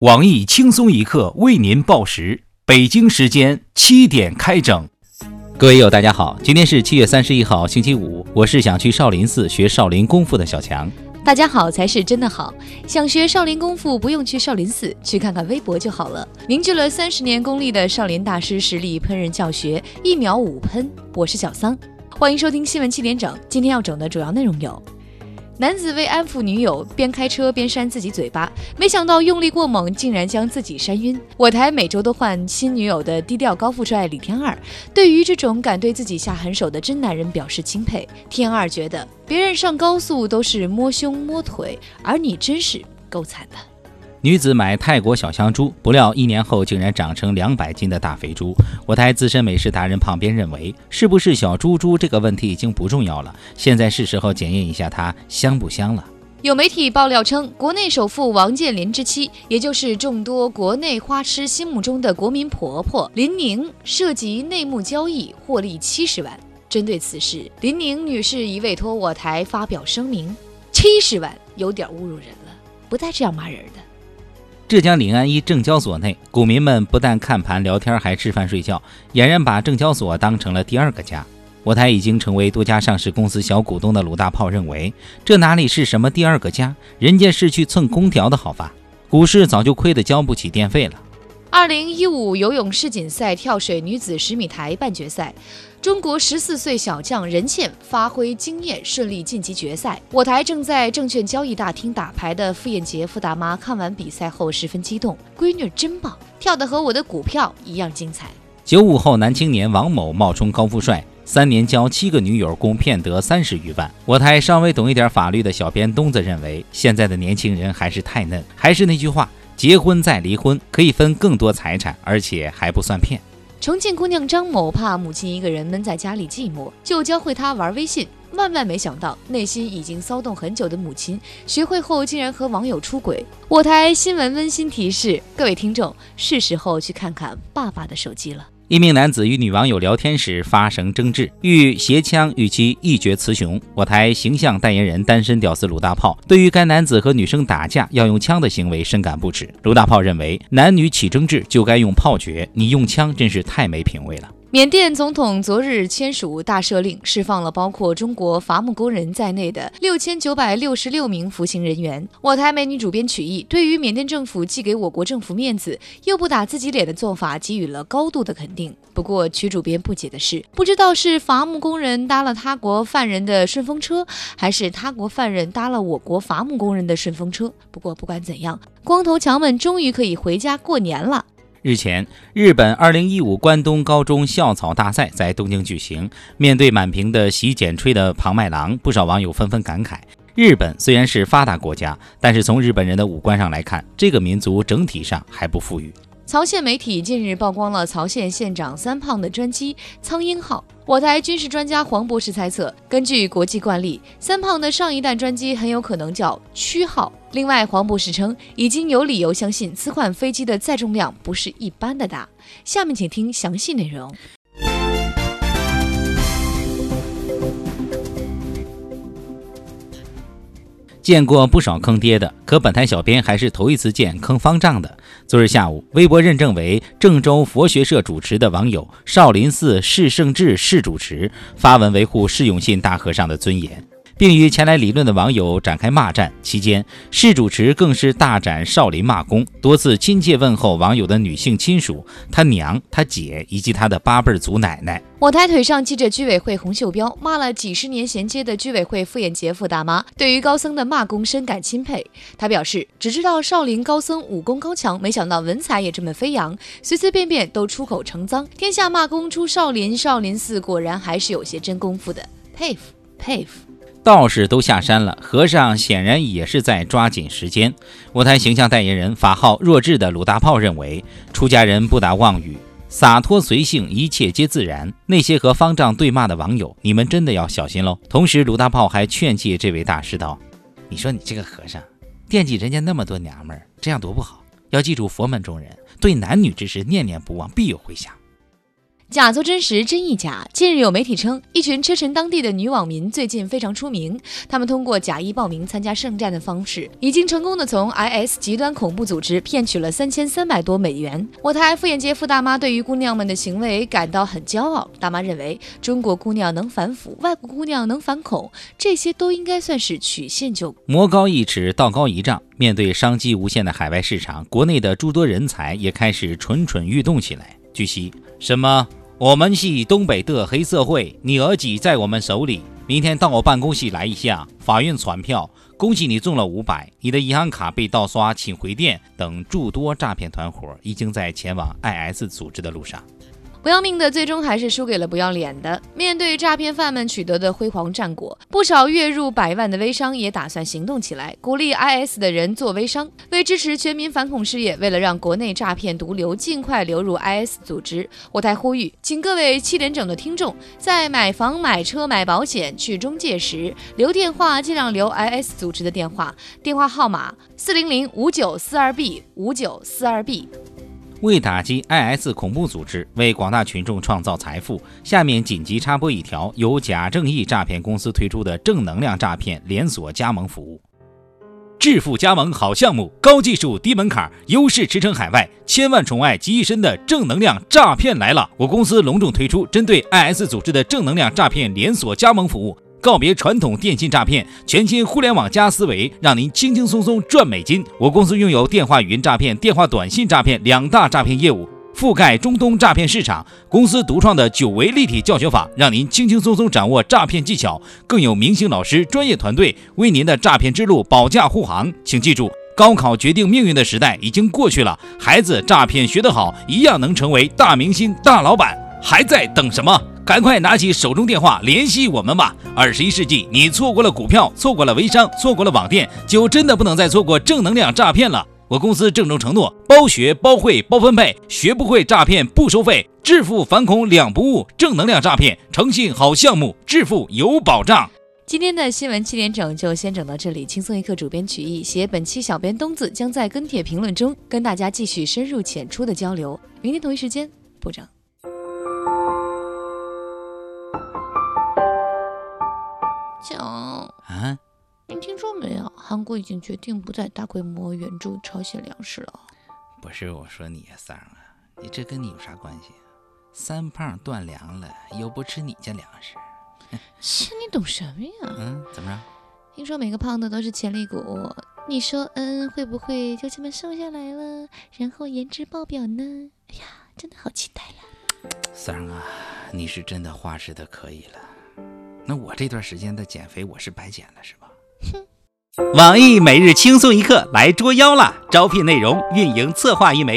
网易轻松一刻为您报时，北京时间七点开整。各位友，大家好，今天是七月三十一号，星期五。我是想去少林寺学少林功夫的小强。大家好才是真的好，想学少林功夫不用去少林寺，去看看微博就好了。凝聚了三十年功力的少林大师实力烹饪教学，一秒五喷。我是小桑，欢迎收听新闻七点整。今天要整的主要内容有。男子为安抚女友，边开车边扇自己嘴巴，没想到用力过猛，竟然将自己扇晕。我台每周都换新女友的低调高富帅李天二，对于这种敢对自己下狠手的真男人表示钦佩。天二觉得，别人上高速都是摸胸摸腿，而你真是够惨的。女子买泰国小香猪，不料一年后竟然长成两百斤的大肥猪。我台资深美食达人旁边认为，是不是小猪猪这个问题已经不重要了，现在是时候检验一下它香不香了。有媒体爆料称，国内首富王健林之妻，也就是众多国内花痴心目中的国民婆婆林宁，涉及内幕交易获利七十万。针对此事，林宁女士已委托我台发表声明：七十万有点侮辱人了，不带这样骂人的。浙江临安一证交所内，股民们不但看盘聊天，还吃饭睡觉，俨然把证交所当成了第二个家。我台已经成为多家上市公司小股东的鲁大炮认为，这哪里是什么第二个家，人家是去蹭空调的好吧。股市早就亏得交不起电费了。二零一五游泳世锦赛跳水女子十米台半决赛。中国十四岁小将任茜发挥惊艳，顺利晋级决赛。我台正在证券交易大厅打牌的傅艳杰傅大妈看完比赛后十分激动：“闺女真棒，跳得和我的股票一样精彩。”九五后男青年王某冒充高富帅，三年交七个女友，共骗得三十余万。我台稍微懂一点法律的小编东子认为，现在的年轻人还是太嫩。还是那句话，结婚再离婚可以分更多财产，而且还不算骗。重庆姑娘张某怕母亲一个人闷在家里寂寞，就教会她玩微信。万万没想到，内心已经骚动很久的母亲，学会后竟然和网友出轨。我台新闻温馨提示各位听众：是时候去看看爸爸的手机了。一名男子与女网友聊天时发生争执，欲携枪与其一决雌雄。我台形象代言人单身屌丝鲁大炮对于该男子和女生打架要用枪的行为深感不耻。鲁大炮认为，男女起争执就该用炮决，你用枪真是太没品位了。缅甸总统昨日签署大赦令，释放了包括中国伐木工人在内的六千九百六十六名服刑人员。我台美女主编曲艺对于缅甸政府既给我国政府面子，又不打自己脸的做法给予了高度的肯定。不过，曲主编不解的是，不知道是伐木工人搭了他国犯人的顺风车，还是他国犯人搭了我国伐木工人的顺风车。不过，不管怎样，光头强们终于可以回家过年了。日前，日本2015关东高中校草大赛在东京举行。面对满屏的洗剪吹的庞麦郎，不少网友纷纷感慨：日本虽然是发达国家，但是从日本人的五官上来看，这个民族整体上还不富裕。曹县媒体近日曝光了曹县县长三胖的专机“苍鹰号”。我台军事专家黄博士猜测，根据国际惯例，三胖的上一代专机很有可能叫“区号”。另外，黄博士称，已经有理由相信此款飞机的载重量不是一般的大。下面请听详细内容。见过不少坑爹的，可本台小编还是头一次见坑方丈的。昨日下午，微博认证为郑州佛学社主持的网友少林寺释圣智释主持发文维护释永信大和尚的尊严。并与前来理论的网友展开骂战，期间市主持更是大展少林骂功，多次亲切问候网友的女性亲属，他娘、他姐以及他的八辈祖奶奶。我台腿上记着居委会洪秀彪，骂了几十年衔接的居委会傅艳杰傅大妈，对于高僧的骂功深感钦佩。他表示，只知道少林高僧武功高强，没想到文采也这么飞扬，随随便便都出口成脏。天下骂功出少林，少林寺果然还是有些真功夫的，佩服佩服。道士都下山了，和尚显然也是在抓紧时间。我台形象代言人法号弱智的鲁大炮认为，出家人不打妄语，洒脱随性，一切皆自然。那些和方丈对骂的网友，你们真的要小心喽。同时，鲁大炮还劝诫这位大师道：“你说你这个和尚，惦记人家那么多娘们儿，这样多不好。要记住，佛门中人对男女之事念念不忘，必有回响。”假作真实，真亦假。近日有媒体称，一群车臣当地的女网民最近非常出名，他们通过假意报名参加圣战的方式，已经成功的从 IS 极端恐怖组织骗取了三千三百多美元。我台傅艳杰傅大妈对于姑娘们的行为感到很骄傲。大妈认为，中国姑娘能反腐，外国姑娘能反恐，这些都应该算是曲线救国。魔高一尺，道高一丈。面对商机无限的海外市场，国内的诸多人才也开始蠢蠢欲动起来。据悉，什么？我们系东北的黑社会，你儿子在我们手里。明天到我办公室来一下，法院传票，恭喜你中了五百，你的银行卡被盗刷，请回电等诸多诈骗团伙已经在前往 IS 组织的路上。不要命的，最终还是输给了不要脸的。面对诈骗犯们取得的辉煌战果，不少月入百万的微商也打算行动起来，鼓励 IS 的人做微商，为支持全民反恐事业，为了让国内诈骗毒瘤尽快流入 IS 组织，我台呼吁，请各位七点整的听众，在买房、买车、买保险、去中介时，留电话尽量留 IS 组织的电话，电话号码四零零五九四二 B 五九四二 B。为打击 IS 恐怖组织，为广大群众创造财富，下面紧急插播一条由假正义诈骗公司推出的正能量诈骗连锁加盟服务。致富加盟好项目，高技术低门槛，优势驰骋海外，千万宠爱集一身的正能量诈骗来了！我公司隆重推出针对 IS 组织的正能量诈骗连锁加盟服务。告别传统电信诈骗，全新互联网加思维，让您轻轻松松赚美金。我公司拥有电话语音诈骗、电话短信诈骗两大诈骗业务，覆盖中东诈骗市场。公司独创的九维立体教学法，让您轻轻松松掌握诈骗技巧。更有明星老师、专业团队为您的诈骗之路保驾护航。请记住，高考决定命运的时代已经过去了，孩子诈骗学得好，一样能成为大明星、大老板。还在等什么？赶快拿起手中电话联系我们吧！二十一世纪，你错过了股票，错过了微商，错过了网店，就真的不能再错过正能量诈骗了。我公司郑重承诺，包学、包会、包分配，学不会诈骗不收费，致富反恐两不误。正能量诈骗，诚信好项目，致富有保障。今天的新闻七点整就先整到这里，轻松一刻主编曲艺写本期小编东子将在跟帖评论中跟大家继续深入浅出的交流。明天同一时间不整。没有？韩国已经决定不再大规模援助朝鲜粮食了。不是我说你呀，三儿啊，你这跟你有啥关系？三胖断粮了，又不吃你家粮食。切，你懂什么呀？嗯，怎么着？听说每个胖子都是潜力股，你说嗯，会不会就这么瘦下来了，然后颜值爆表呢？哎呀，真的好期待了！三儿啊，你是真的花式的可以了。那我这段时间的减肥，我是白减了，是吧？哼。网易每日轻松一刻来捉妖啦！招聘内容：运营策划一枚，